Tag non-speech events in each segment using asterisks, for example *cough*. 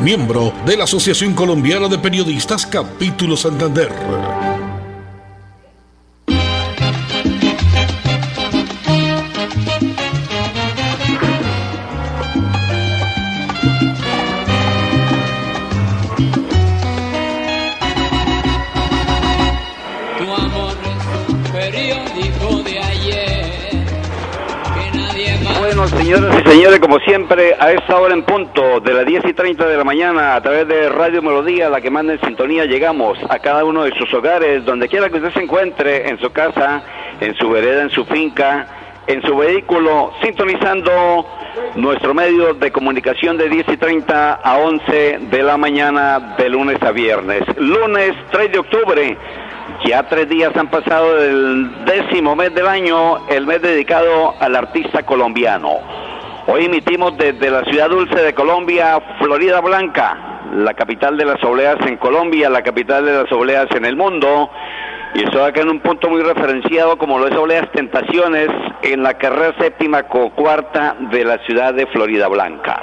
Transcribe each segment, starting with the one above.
miembro de la Asociación Colombiana de Periodistas Capítulo Santander. Señoras y señores, como siempre, a esta hora en punto, de las 10 y 30 de la mañana, a través de Radio Melodía, la que manda en sintonía, llegamos a cada uno de sus hogares, donde quiera que usted se encuentre, en su casa, en su vereda, en su finca, en su vehículo, sintonizando nuestro medio de comunicación de 10 y 30 a 11 de la mañana, de lunes a viernes. Lunes 3 de octubre. Ya tres días han pasado del décimo mes del año, el mes dedicado al artista colombiano. Hoy emitimos desde la ciudad dulce de Colombia, Florida Blanca, la capital de las obleas en Colombia, la capital de las obleas en el mundo. Y estoy acá en un punto muy referenciado como lo es Obleas Tentaciones en la carrera séptima con cuarta de la ciudad de Florida Blanca.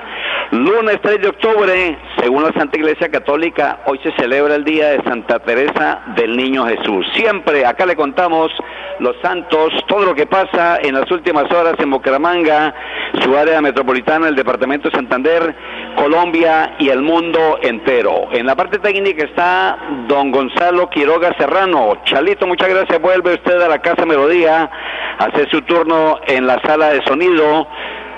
Lunes 3 de octubre, según la Santa Iglesia Católica, hoy se celebra el día de Santa Teresa del Niño Jesús. Siempre acá le contamos los santos, todo lo que pasa en las últimas horas en Bucaramanga, su área metropolitana, el departamento de Santander, Colombia y el mundo entero. En la parte técnica está don Gonzalo Quiroga Serrano. Chalito, muchas gracias. Vuelve usted a la Casa Melodía a hacer su turno en la sala de sonido.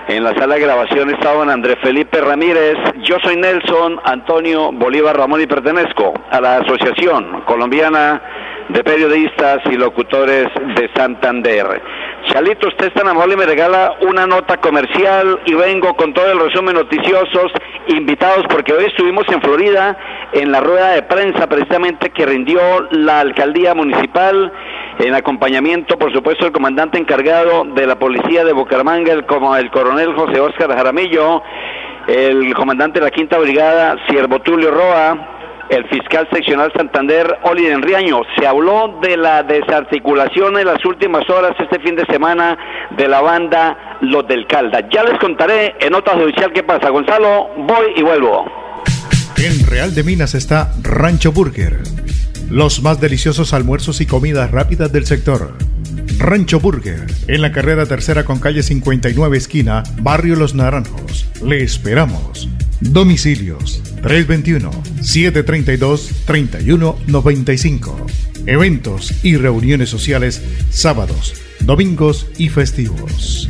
En la sala de grabación está don Andrés Felipe Ramírez. Yo soy Nelson Antonio Bolívar Ramón y pertenezco a la Asociación Colombiana de Periodistas y Locutores de Santander. Chalito, usted es tan amable y me regala una nota comercial y vengo con todo el resumen noticiosos, invitados, porque hoy estuvimos en Florida en la rueda de prensa precisamente que rindió la alcaldía municipal en acompañamiento, por supuesto, el comandante encargado de la policía de Bucaramanga, el, como el coronel José Óscar Jaramillo, el comandante de la quinta brigada, Siervo Tulio Roa, el fiscal seccional Santander, Oli Enriaño. Se habló de la desarticulación en las últimas horas este fin de semana de la banda Los del Calda. Ya les contaré en nota judicial qué pasa. Gonzalo, voy y vuelvo. En Real de Minas está Rancho Burger. Los más deliciosos almuerzos y comidas rápidas del sector. Rancho Burger, en la carrera tercera con calle 59 esquina, Barrio Los Naranjos. Le esperamos. Domicilios 321-732-3195. Eventos y reuniones sociales sábados, domingos y festivos.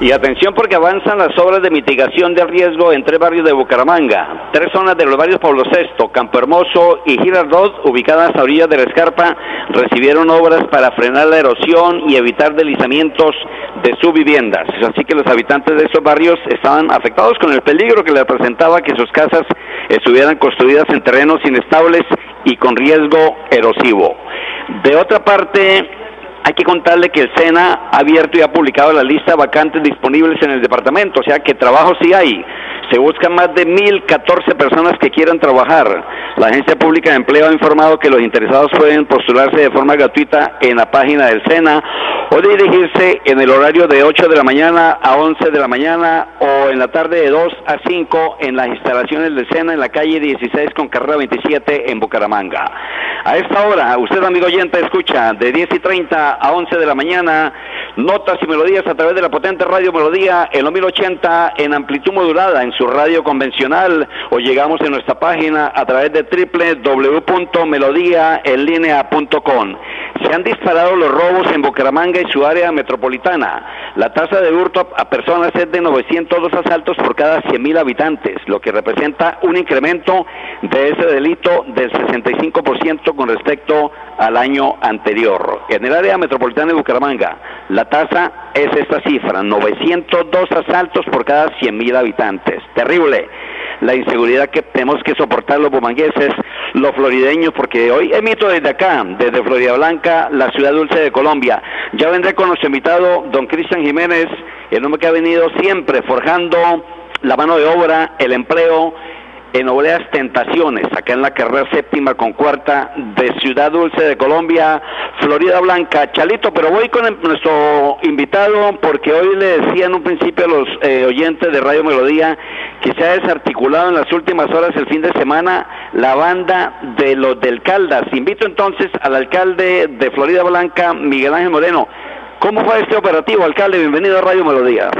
Y atención porque avanzan las obras de mitigación del riesgo en tres barrios de Bucaramanga. Tres zonas de los barrios Pablo VI, Campo Hermoso y Girardot, ubicadas a orillas de la escarpa, recibieron obras para frenar la erosión y evitar deslizamientos de sus viviendas. Así que los habitantes de estos barrios estaban afectados con el peligro que les presentaba que sus casas estuvieran construidas en terrenos inestables y con riesgo erosivo. De otra parte, hay que contarle que el SENA ha abierto y ha publicado la lista de vacantes disponibles en el departamento, o sea que trabajo sí hay. Se buscan más de 1.014 personas que quieran trabajar. La Agencia Pública de Empleo ha informado que los interesados pueden postularse de forma gratuita en la página del SENA o dirigirse en el horario de 8 de la mañana a 11 de la mañana o en la tarde de 2 a 5 en las instalaciones del SENA en la calle 16 con carrera 27 en Bucaramanga. A esta hora, usted amigo oyente escucha de 10 y 30 a 11 de la mañana notas y melodías a través de la potente radio Melodía en los 1080 en amplitud modulada en su radio convencional o llegamos en nuestra página a través de www.melodiaenlinea.com. Se han disparado los robos en Bucaramanga y su área metropolitana. La tasa de hurto a personas es de 902 asaltos por cada 100.000 habitantes, lo que representa un incremento de ese delito del 65% con respecto al año anterior. En el área metropolitana de Bucaramanga, la tasa es esta cifra, 902 asaltos por cada 100.000 habitantes. Terrible la inseguridad que tenemos que soportar los bumangueses, los florideños, porque hoy emito desde acá, desde Florida Blanca, la ciudad dulce de Colombia. Ya vendré con nuestro invitado, don Cristian Jiménez, el hombre que ha venido siempre forjando la mano de obra, el empleo en Obleas Tentaciones, acá en la carrera séptima con cuarta de Ciudad Dulce de Colombia, Florida Blanca. Chalito, pero voy con nuestro invitado porque hoy le decía en un principio a los eh, oyentes de Radio Melodía que se ha desarticulado en las últimas horas el fin de semana la banda de los del Caldas. Invito entonces al alcalde de Florida Blanca, Miguel Ángel Moreno. ¿Cómo fue este operativo, alcalde? Bienvenido a Radio Melodía.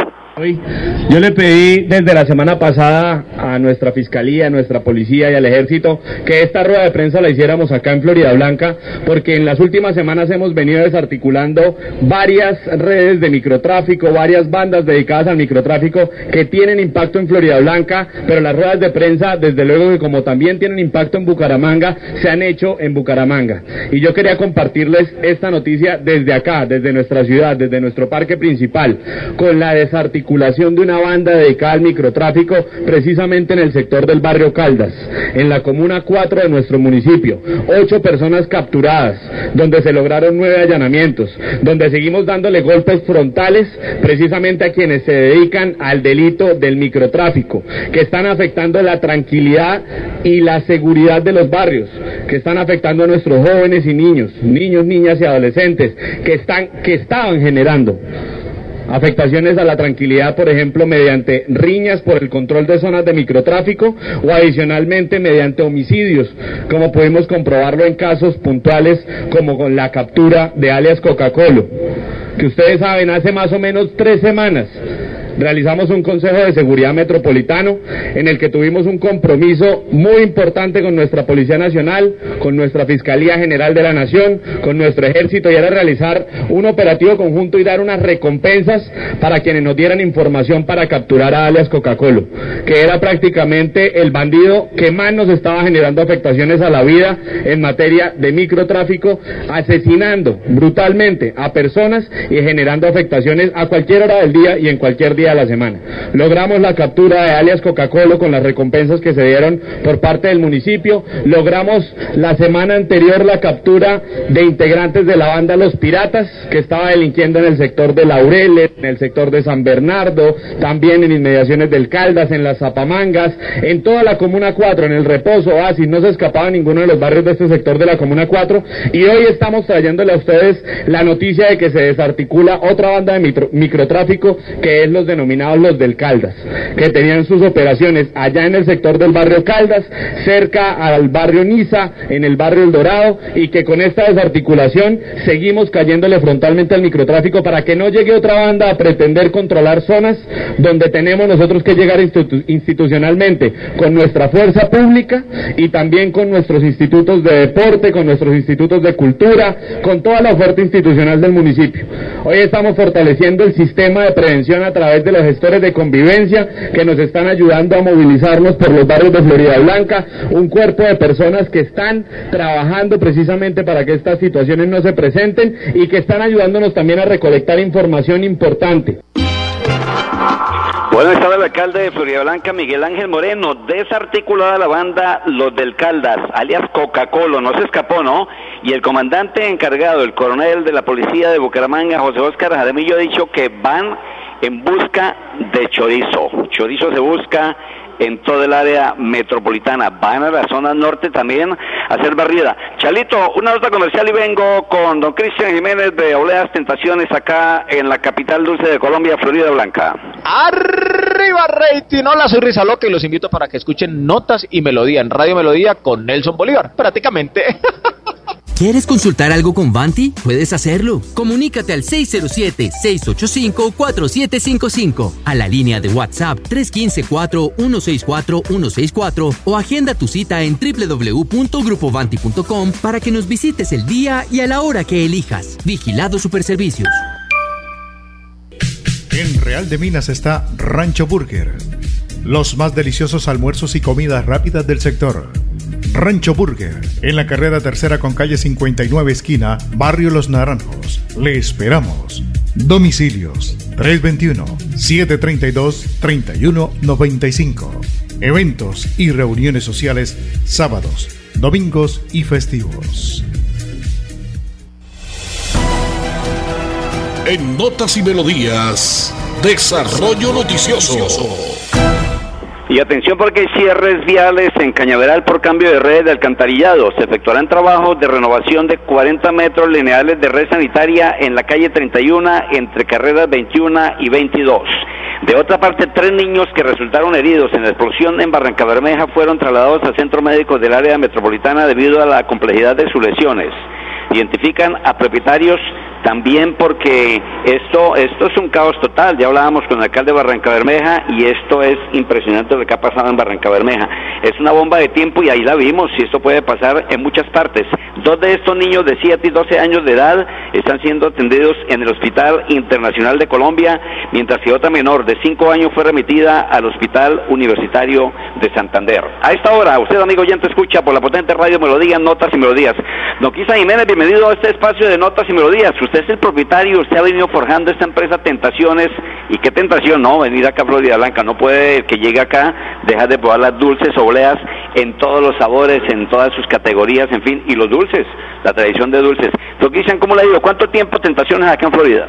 Yo le pedí desde la semana pasada a nuestra fiscalía, a nuestra policía y al ejército que esta rueda de prensa la hiciéramos acá en Florida Blanca, porque en las últimas semanas hemos venido desarticulando varias redes de microtráfico, varias bandas dedicadas al microtráfico que tienen impacto en Florida Blanca, pero las ruedas de prensa, desde luego que como también tienen impacto en Bucaramanga, se han hecho en Bucaramanga. Y yo quería compartirles esta noticia desde acá, desde nuestra ciudad, desde nuestro parque principal, con la desarticulación de una banda dedicada al microtráfico precisamente en el sector del barrio Caldas, en la comuna 4 de nuestro municipio. Ocho personas capturadas, donde se lograron nueve allanamientos, donde seguimos dándole golpes frontales precisamente a quienes se dedican al delito del microtráfico, que están afectando la tranquilidad y la seguridad de los barrios, que están afectando a nuestros jóvenes y niños, niños, niñas y adolescentes, que están, que estaban generando afectaciones a la tranquilidad, por ejemplo, mediante riñas por el control de zonas de microtráfico o adicionalmente mediante homicidios, como pudimos comprobarlo en casos puntuales como con la captura de alias Coca-Cola, que ustedes saben hace más o menos tres semanas realizamos un Consejo de Seguridad Metropolitano en el que tuvimos un compromiso muy importante con nuestra Policía Nacional, con nuestra Fiscalía General de la Nación, con nuestro Ejército y era realizar un operativo conjunto y dar unas recompensas para quienes nos dieran información para capturar a alias Coca-Cola, que era prácticamente el bandido que más nos estaba generando afectaciones a la vida en materia de microtráfico, asesinando brutalmente a personas y generando afectaciones a cualquier hora del día y en cualquier día la semana. Logramos la captura de alias Coca-Cola con las recompensas que se dieron por parte del municipio. Logramos la semana anterior la captura de integrantes de la banda Los Piratas, que estaba delinquiendo en el sector de Laureles, en el sector de San Bernardo, también en inmediaciones del Caldas, en las Zapamangas, en toda la Comuna 4, en el Reposo, Oasis, no se escapaba ninguno de los barrios de este sector de la Comuna 4. Y hoy estamos trayéndole a ustedes la noticia de que se desarticula otra banda de microtráfico, que es los denominados los del Caldas, que tenían sus operaciones allá en el sector del barrio Caldas, cerca al barrio Niza, en el barrio El Dorado, y que con esta desarticulación seguimos cayéndole frontalmente al microtráfico para que no llegue otra banda a pretender controlar zonas donde tenemos nosotros que llegar institucionalmente con nuestra fuerza pública y también con nuestros institutos de deporte, con nuestros institutos de cultura, con toda la oferta institucional del municipio. Hoy estamos fortaleciendo el sistema de prevención a través de los gestores de convivencia que nos están ayudando a movilizarnos por los barrios de Florida Blanca, un cuerpo de personas que están trabajando precisamente para que estas situaciones no se presenten y que están ayudándonos también a recolectar información importante. Bueno, estaba el alcalde de Florida Blanca, Miguel Ángel Moreno, desarticulada la banda Los del Caldas, alias Coca-Cola, no se escapó, ¿no? Y el comandante encargado, el coronel de la policía de Bucaramanga, José Óscar Jaramillo, ha dicho que van en busca de chorizo. Chorizo se busca en toda el área metropolitana. Van a la zona norte también a hacer barrida. Chalito, una nota comercial y vengo con don Cristian Jiménez de Oleas Tentaciones acá en la capital dulce de Colombia, Florida Blanca. Arriba rating, hola soy Loca y los invito para que escuchen Notas y Melodía en Radio Melodía con Nelson Bolívar, prácticamente. *laughs* ¿Quieres consultar algo con Vanti? Puedes hacerlo. Comunícate al 607-685-4755, a la línea de WhatsApp 315-4164-164 o agenda tu cita en www.grupovanti.com para que nos visites el día y a la hora que elijas. Vigilado Superservicios. En Real de Minas está Rancho Burger. Los más deliciosos almuerzos y comidas rápidas del sector Rancho Burger, en la carrera tercera con calle 59 esquina, Barrio Los Naranjos. Le esperamos. Domicilios 321-732-3195. Eventos y reuniones sociales sábados, domingos y festivos. En Notas y Melodías, Desarrollo Noticioso. Y atención porque hay cierres viales en Cañaveral por cambio de red de alcantarillado. Se efectuarán trabajos de renovación de 40 metros lineales de red sanitaria en la calle 31 entre carreras 21 y 22. De otra parte, tres niños que resultaron heridos en la explosión en Barranca Bermeja fueron trasladados al centro médico del área metropolitana debido a la complejidad de sus lesiones. Identifican a propietarios también porque esto, esto es un caos total. Ya hablábamos con el alcalde de Barranca Bermeja y esto es impresionante lo que ha pasado en Barranca Bermeja. Es una bomba de tiempo y ahí la vimos y esto puede pasar en muchas partes. Dos de estos niños de 7 y 12 años de edad están siendo atendidos en el Hospital Internacional de Colombia, mientras que otra menor de 5 años fue remitida al Hospital Universitario de Santander. A esta hora, usted amigo oyente escucha por la potente radio Melodía, Notas y Melodías. Don Quisa Jiménez, bienvenido a este espacio de Notas y Melodías usted es el propietario, usted ha venido forjando esta empresa Tentaciones, y qué tentación, ¿no? Venir acá a Florida Blanca, no puede que llegue acá, dejar de probar las dulces obleas en todos los sabores, en todas sus categorías, en fin, y los dulces, la tradición de dulces. Entonces, ¿cómo le digo? ¿Cuánto tiempo Tentaciones acá en Florida?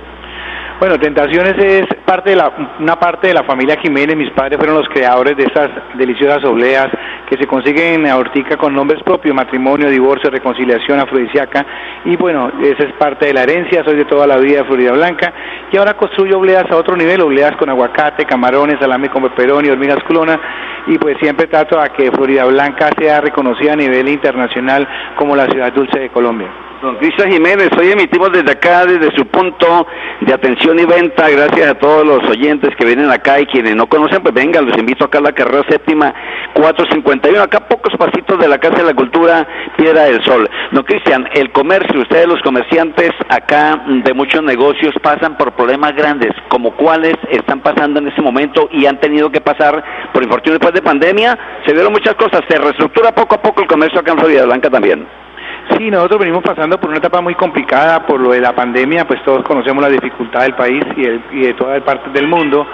Bueno, Tentaciones es parte de la, una parte de la familia Jiménez. Mis padres fueron los creadores de estas deliciosas obleas que se consiguen en Hortica con nombres propios, matrimonio, divorcio, reconciliación, afrodisíaca. Y bueno, esa es parte de la herencia, soy de toda la vida de Florida Blanca. Y ahora construyo obleas a otro nivel, obleas con aguacate, camarones, salami con pepperoni, hormigas culona. Y pues siempre trato a que Florida Blanca sea reconocida a nivel internacional como la ciudad dulce de Colombia. Don Cristian Jiménez, hoy emitimos desde acá, desde su punto de atención y venta. Gracias a todos los oyentes que vienen acá y quienes no conocen, pues vengan, los invito acá a la carrera séptima 451, acá pocos pasitos de la Casa de la Cultura, Piedra del Sol. Don Cristian, el comercio, ustedes los comerciantes acá de muchos negocios pasan por problemas grandes, como cuáles están pasando en este momento y han tenido que pasar por infortunio después de pandemia. Se vieron muchas cosas, se reestructura poco a poco el comercio acá en Florida Blanca también. Sí, nosotros venimos pasando por una etapa muy complicada por lo de la pandemia, pues todos conocemos la dificultad del país y, y de todas partes del mundo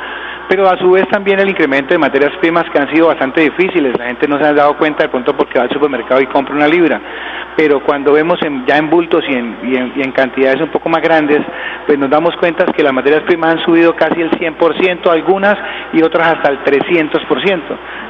pero a su vez también el incremento de materias primas que han sido bastante difíciles. La gente no se ha dado cuenta de pronto porque va al supermercado y compra una libra, pero cuando vemos ya en bultos y en, y en, cantidades un poco más grandes, pues nos damos cuenta que las materias primas han subido casi el 100%, algunas y otras hasta el 300%.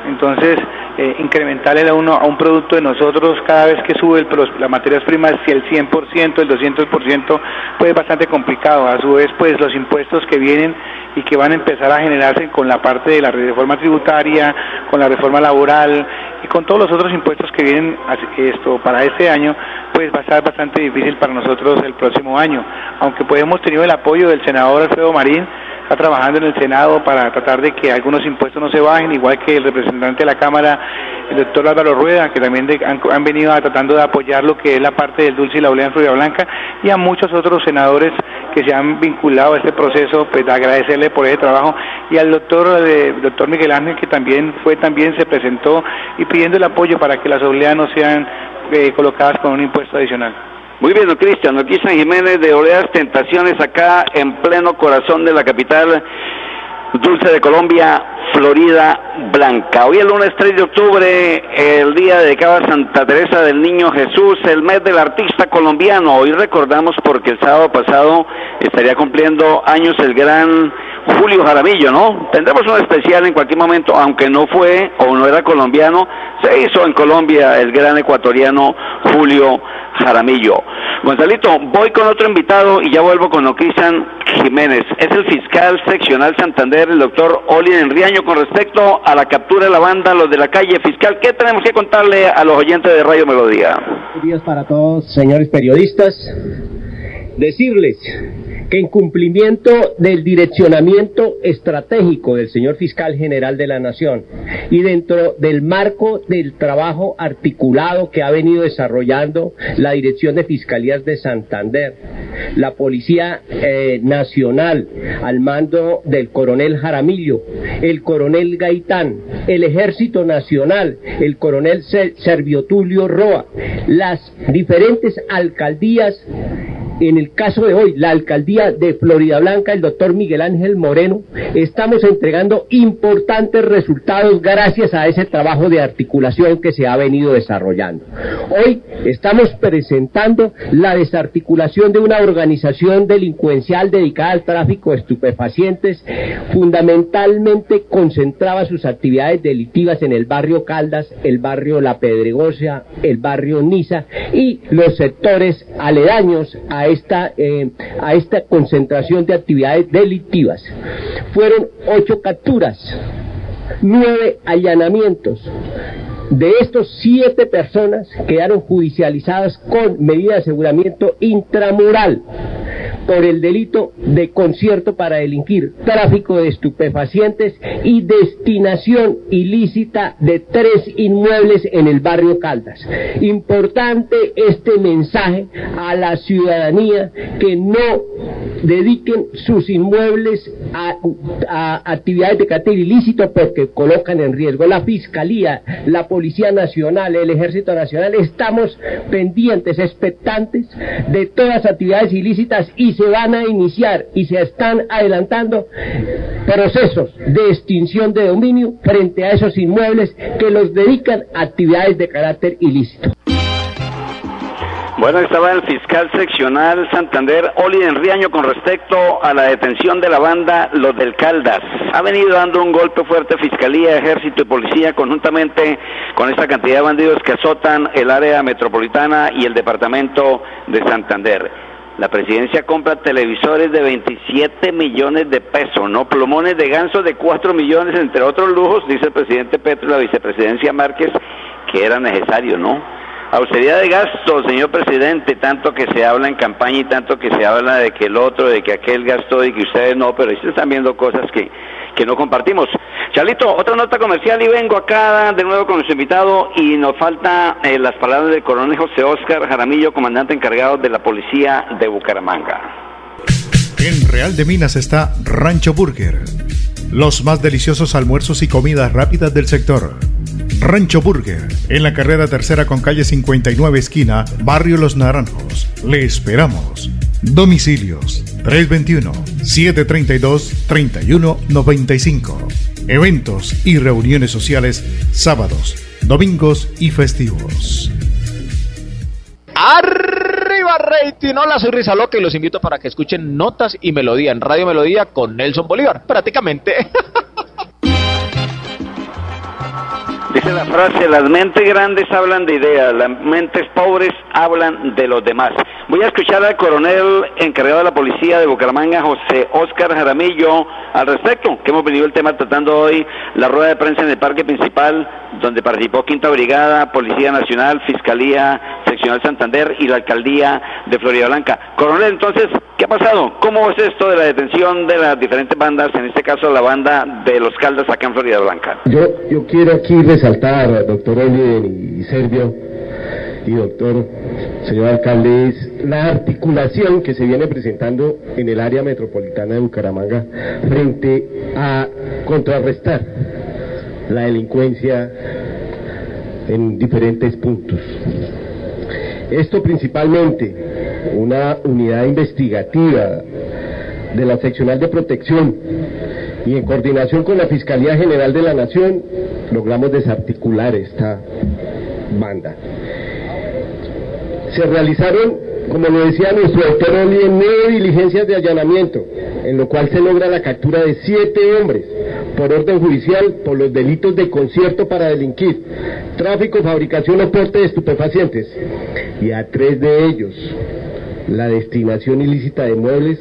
Entonces, eh, incrementarle a, uno, a un producto de nosotros cada vez que sube el, las materias primas, si el 100%, el 200%, pues es bastante complicado. A su vez, pues los impuestos que vienen y que van a empezar a generarse con la parte de la reforma tributaria, con la reforma laboral y con todos los otros impuestos que vienen esto para este año, pues va a ser bastante difícil para nosotros el próximo año. Aunque pues hemos tenido el apoyo del senador Alfredo Marín, está trabajando en el Senado para tratar de que algunos impuestos no se bajen, igual que el representante de la Cámara, el doctor Álvaro Rueda, que también han, venido tratando de apoyar lo que es la parte del dulce y la olea en Florida Blanca, y a muchos otros senadores que se han vinculado a este proceso, pues agradecerle por ese trabajo, y al doctor, eh, doctor Miguel Ángel, que también fue, también se presentó, y pidiendo el apoyo para que las oleas no sean eh, colocadas con un impuesto adicional. Muy bien, don Cristian, don Cristian Jiménez de Oleas Tentaciones acá en pleno corazón de la capital dulce de Colombia, Florida Blanca. Hoy el lunes 3 de octubre, el día dedicado a Santa Teresa del Niño Jesús, el mes del artista colombiano. Hoy recordamos porque el sábado pasado estaría cumpliendo años el gran Julio Jaramillo, ¿no? Tendremos un especial en cualquier momento, aunque no fue o no era colombiano, se hizo en Colombia el gran ecuatoriano Julio Jaramillo. Gonzalito, voy con otro invitado y ya vuelvo con Ocristian Jiménez. Es el fiscal seccional Santander, el doctor Oli Enriaño, con respecto a la captura de la banda Los de la Calle. Fiscal, ¿qué tenemos que contarle a los oyentes de Radio Melodía? Buenos días para todos, señores periodistas. Decirles que en cumplimiento del direccionamiento estratégico del señor fiscal general de la Nación y dentro del marco del trabajo articulado que ha venido desarrollando la Dirección de Fiscalías de Santander, la Policía eh, Nacional al mando del coronel Jaramillo, el coronel Gaitán, el Ejército Nacional, el coronel Servio Tulio Roa, las diferentes alcaldías en el caso de hoy, la alcaldía de Florida Blanca, el doctor Miguel Ángel Moreno, estamos entregando importantes resultados gracias a ese trabajo de articulación que se ha venido desarrollando. Hoy estamos presentando la desarticulación de una organización delincuencial dedicada al tráfico de estupefacientes, fundamentalmente concentraba sus actividades delictivas en el barrio Caldas, el barrio La Pedregosa, el barrio Niza y los sectores aledaños a esta, eh, a esta concentración de actividades delictivas. Fueron ocho capturas, nueve allanamientos. De estos, siete personas quedaron judicializadas con medida de aseguramiento intramural por el delito de concierto para delinquir, tráfico de estupefacientes y destinación ilícita de tres inmuebles en el barrio Caldas. Importante este mensaje a la ciudadanía que no dediquen sus inmuebles a, actividades de carácter ilícito porque colocan en riesgo la Fiscalía, la Policía Nacional, el Ejército Nacional. Estamos pendientes, expectantes de todas actividades ilícitas y se van a iniciar y se están adelantando procesos de extinción de dominio frente a esos inmuebles que los dedican a actividades de carácter ilícito. Bueno, estaba el fiscal seccional Santander, Oli Enriaño, con respecto a la detención de la banda Los del Caldas. Ha venido dando un golpe fuerte Fiscalía, Ejército y Policía, conjuntamente con esta cantidad de bandidos que azotan el área metropolitana y el departamento de Santander. La presidencia compra televisores de 27 millones de pesos, ¿no? Plomones de ganso de 4 millones, entre otros lujos, dice el presidente Petro y la vicepresidencia Márquez, que era necesario, ¿no? Austeridad de gasto, señor presidente, tanto que se habla en campaña y tanto que se habla de que el otro, de que aquel gastó y que ustedes no, pero ustedes están viendo cosas que, que no compartimos. Charlito, otra nota comercial y vengo acá de nuevo con nuestro invitado y nos falta eh, las palabras del coronel José Oscar Jaramillo, comandante encargado de la policía de Bucaramanga. En Real de Minas está Rancho Burger, los más deliciosos almuerzos y comidas rápidas del sector Rancho Burger, en la carrera tercera con calle 59 esquina, Barrio Los Naranjos. Le esperamos. Domicilios 321-732-3195. Eventos y reuniones sociales sábados, domingos y festivos. Arriba rating, hola soy Rizaloca y los invito para que escuchen Notas y Melodía en Radio Melodía con Nelson Bolívar, prácticamente. *laughs* Dice la frase, las mentes grandes hablan de ideas, las mentes pobres hablan de los demás. Voy a escuchar al coronel encargado de la policía de Bucaramanga, José Óscar Jaramillo, al respecto, que hemos venido el tema tratando hoy, la rueda de prensa en el parque principal, donde participó Quinta Brigada, Policía Nacional, Fiscalía Seccional Santander y la Alcaldía de Florida Blanca. Coronel, entonces, ¿qué ha pasado? ¿Cómo es esto de la detención de las diferentes bandas, en este caso la banda de los Caldas acá en Florida Blanca? Yo, yo quiero aquí resaltar, doctor Oli y Servio, y doctor, señor alcalde, la articulación que se viene presentando en el área metropolitana de Bucaramanga frente a contrarrestar la delincuencia en diferentes puntos. Esto principalmente una unidad investigativa de la seccional de protección y en coordinación con la Fiscalía General de la Nación logramos desarticular esta banda. Se realizaron, como lo decía nuestro doctor Oli, nueve diligencias de allanamiento en lo cual se logra la captura de siete hombres por orden judicial por los delitos de concierto para delinquir, tráfico, fabricación o porte de estupefacientes, y a tres de ellos la destinación ilícita de muebles,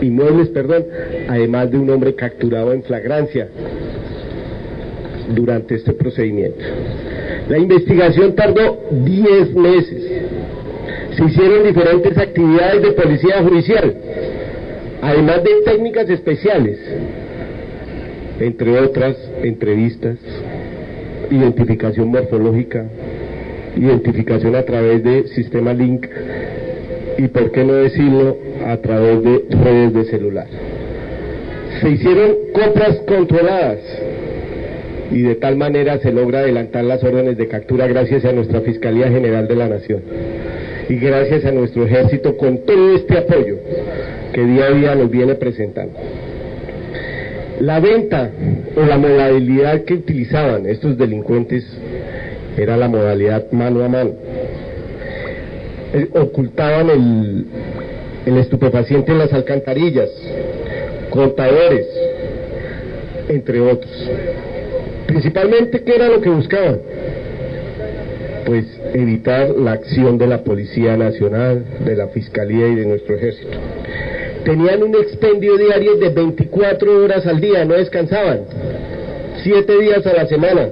inmuebles, perdón, además de un hombre capturado en flagrancia durante este procedimiento. La investigación tardó 10 meses. Se hicieron diferentes actividades de policía judicial, además de técnicas especiales, entre otras entrevistas, identificación morfológica, identificación a través de sistema Link y, por qué no decirlo, a través de redes de celular. Se hicieron compras controladas y de tal manera se logra adelantar las órdenes de captura gracias a nuestra Fiscalía General de la Nación y gracias a nuestro ejército con todo este apoyo que día a día nos viene presentando. La venta o la modalidad que utilizaban estos delincuentes era la modalidad mano a mano. Eh, ocultaban el, estupefaciente en las alcantarillas, contadores, entre otros. Principalmente, ¿qué era lo que buscaban? Pues evitar la acción de la Policía Nacional, de la Fiscalía y de nuestro Ejército. Tenían un expendio diario de 24 horas al día, no descansaban, siete días a la semana.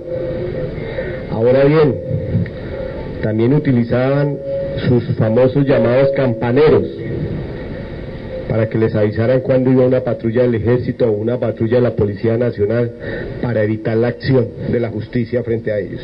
Ahora bien, también utilizaban sus famosos llamados campaneros para que les avisaran cuando iba una patrulla del ejército o una patrulla de la Policía Nacional para evitar la acción de la justicia frente a ellos.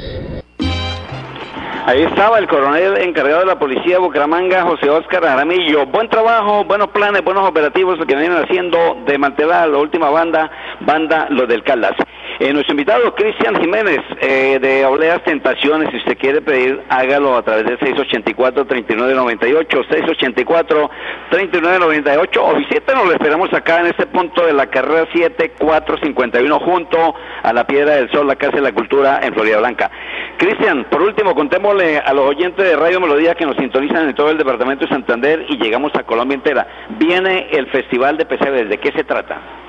Ahí estaba el coronel encargado de la policía de Bucaramanga, José Óscar Aramillo. Buen trabajo, buenos planes, buenos operativos que vienen haciendo de mantelar la última banda, banda Los del Caldas. Eh, nuestro invitado, Cristian Jiménez, eh, de Oleas Tentaciones, si usted quiere pedir, hágalo a través del 684-3998, 684-3998, o visítenos, lo esperamos acá en este punto de la carrera 7451, junto a la Piedra del Sol, la Casa de la Cultura en Florida Blanca. Cristian, por último, contémosle a los oyentes de Radio Melodía que nos sintonizan en todo el departamento de Santander y llegamos a Colombia entera. Viene el Festival de Pesebres, ¿de qué se trata?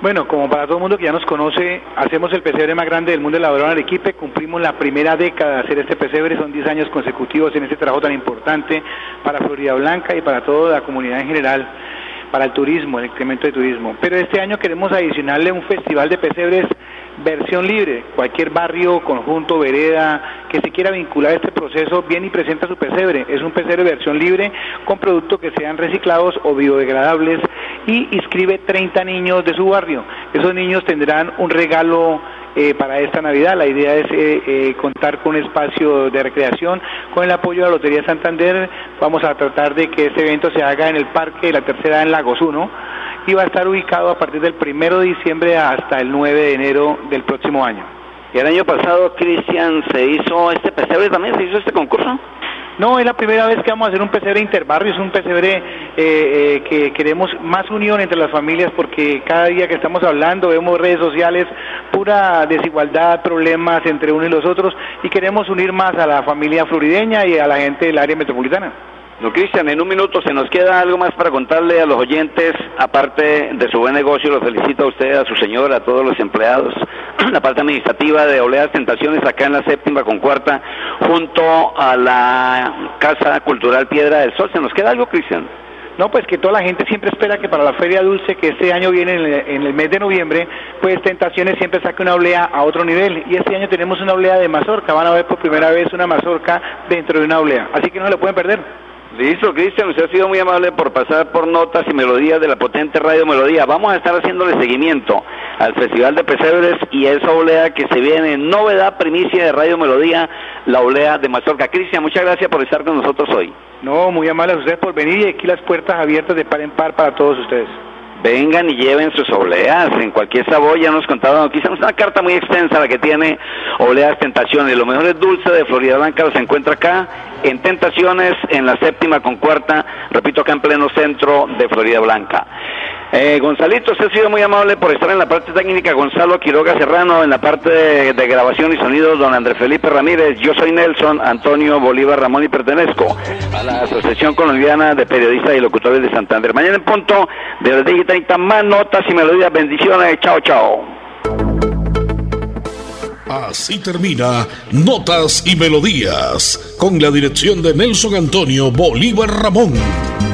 Bueno, como para todo el mundo que ya nos conoce, hacemos el pesebre más grande del mundo de la en Arequipe, cumplimos la primera década de hacer este pesebre, son 10 años consecutivos en este trabajo tan importante para Florida Blanca y para toda la comunidad en general, para el turismo, el incremento de turismo. Pero este año queremos adicionarle un festival de pesebres versión libre. Cualquier barrio, conjunto, vereda que se quiera vincular a este proceso viene y presenta su pesebre. Es un pesebre versión libre con productos que sean reciclados o biodegradables y inscribe 30 niños de su barrio. Esos niños tendrán un regalo eh, para esta Navidad. La idea es eh, eh, contar con un espacio de recreación. Con el apoyo de la Lotería Santander vamos a tratar de que este evento se haga en el Parque de la Tercera en Lagos 1 y va a estar ubicado a partir del 1 de diciembre hasta el 9 de enero del próximo año. ¿Y el año pasado, Cristian, se hizo este pesebre también? ¿Se hizo este concurso? No, es la primera vez que vamos a hacer un pesebre interbarrio, es un pesebre eh, eh, que queremos más unión entre las familias porque cada día que estamos hablando vemos redes sociales, pura desigualdad, problemas entre unos y los otros y queremos unir más a la familia florideña y a la gente del área metropolitana. No, Cristian, en un minuto se nos queda algo más para contarle a los oyentes, aparte de su buen negocio, lo felicito a usted, a su señora, a todos los empleados, *clears throat* la parte administrativa de Oleas Tentaciones acá en la séptima con cuarta, junto a la Casa Cultural Piedra del Sol. ¿Se nos queda algo, Cristian? No, pues que toda la gente siempre espera que para la Feria Dulce, que este año viene en el, mes de noviembre, pues Tentaciones siempre saque una olea a otro nivel. Y este año tenemos una olea de mazorca. Van a ver por primera vez una mazorca dentro de una olea. Así que no se lo pueden perder. Listo, Cristian, usted ha sido muy amable por pasar por notas y melodías de la potente Radio Melodía. Vamos a estar haciéndole seguimiento al Festival de Pesebres y esa olea que se viene, novedad, primicia de Radio Melodía, la olea de Mazorca. Cristian, muchas gracias por estar con nosotros hoy. No, muy amable a ustedes por venir y aquí las puertas abiertas de par en par para todos ustedes vengan y lleven sus oleas en cualquier sabor, ya nos contaron, quizás una carta muy extensa la que tiene Oleas Tentaciones, lo mejor es dulce de Florida Blanca, los encuentra acá en Tentaciones, en la séptima con cuarta, repito, acá en pleno centro de Florida Blanca. Eh, Gonzalito, usted ha sido muy amable por estar en la parte técnica. Gonzalo Quiroga Serrano, en la parte de, grabación y sonido, don Andrés Felipe Ramírez. Yo soy Nelson Antonio Bolívar Ramón y pertenezco a la Asociación Colombiana de Periodistas y Locutores de Santander. Mañana en punto de las 10 y 30 más notas y melodías. Bendiciones. Chao, chao. Así termina Notas y Melodías, con la dirección de Nelson Antonio Bolívar Ramón.